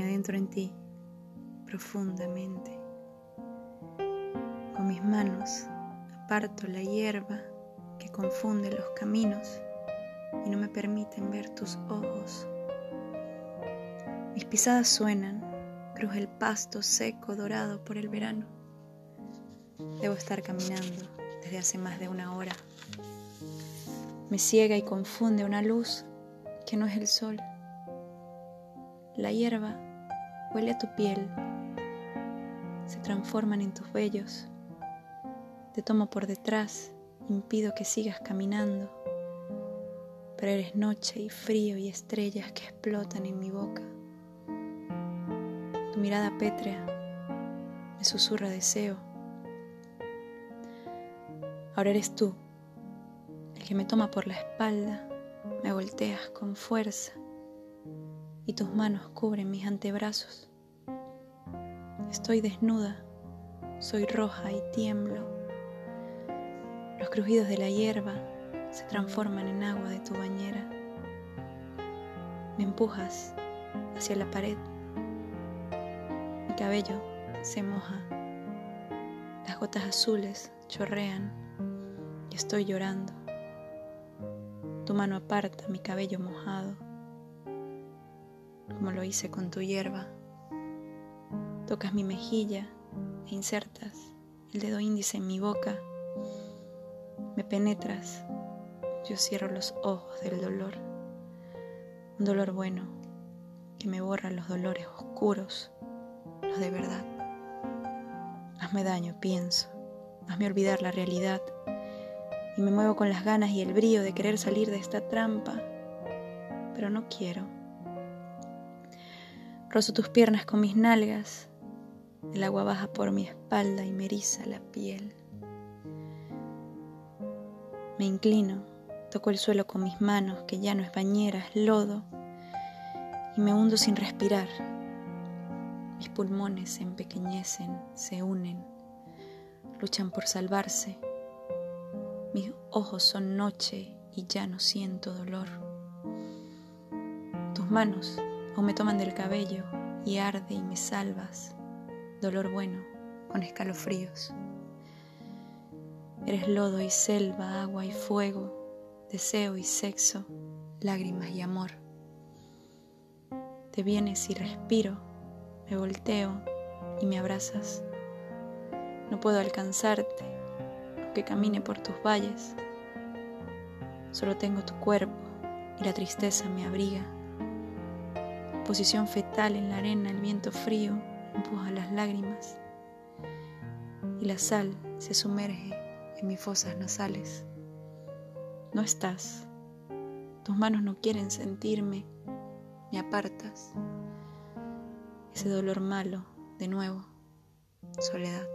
Entro en ti profundamente. Con mis manos aparto la hierba que confunde los caminos y no me permiten ver tus ojos. Mis pisadas suenan, cruje el pasto seco dorado por el verano. Debo estar caminando desde hace más de una hora. Me ciega y confunde una luz que no es el sol. La hierba huele a tu piel, se transforman en tus vellos. Te tomo por detrás, impido que sigas caminando, pero eres noche y frío y estrellas que explotan en mi boca. Tu mirada pétrea me susurra deseo. Ahora eres tú, el que me toma por la espalda, me volteas con fuerza y tus manos cubren mis antebrazos. Estoy desnuda, soy roja y tiemblo. Los crujidos de la hierba se transforman en agua de tu bañera. Me empujas hacia la pared. Mi cabello se moja. Las gotas azules chorrean y estoy llorando. Tu mano aparta mi cabello mojado como lo hice con tu hierba. Tocas mi mejilla e insertas el dedo índice en mi boca. Me penetras, yo cierro los ojos del dolor. Un dolor bueno que me borra los dolores oscuros, los de verdad. Hazme daño, pienso. Hazme olvidar la realidad. Y me muevo con las ganas y el brío de querer salir de esta trampa. Pero no quiero. Rozo tus piernas con mis nalgas. El agua baja por mi espalda y me eriza la piel. Me inclino, toco el suelo con mis manos, que ya no es bañera, es lodo, y me hundo sin respirar. Mis pulmones se empequeñecen, se unen, luchan por salvarse. Mis ojos son noche y ya no siento dolor. Tus manos o me toman del cabello y arde y me salvas, dolor bueno con escalofríos. Eres lodo y selva, agua y fuego, deseo y sexo, lágrimas y amor. Te vienes y respiro, me volteo y me abrazas. No puedo alcanzarte, aunque camine por tus valles. Solo tengo tu cuerpo y la tristeza me abriga posición fetal en la arena, el viento frío empuja las lágrimas y la sal se sumerge en mis fosas nasales. No estás, tus manos no quieren sentirme, me apartas. Ese dolor malo, de nuevo, soledad.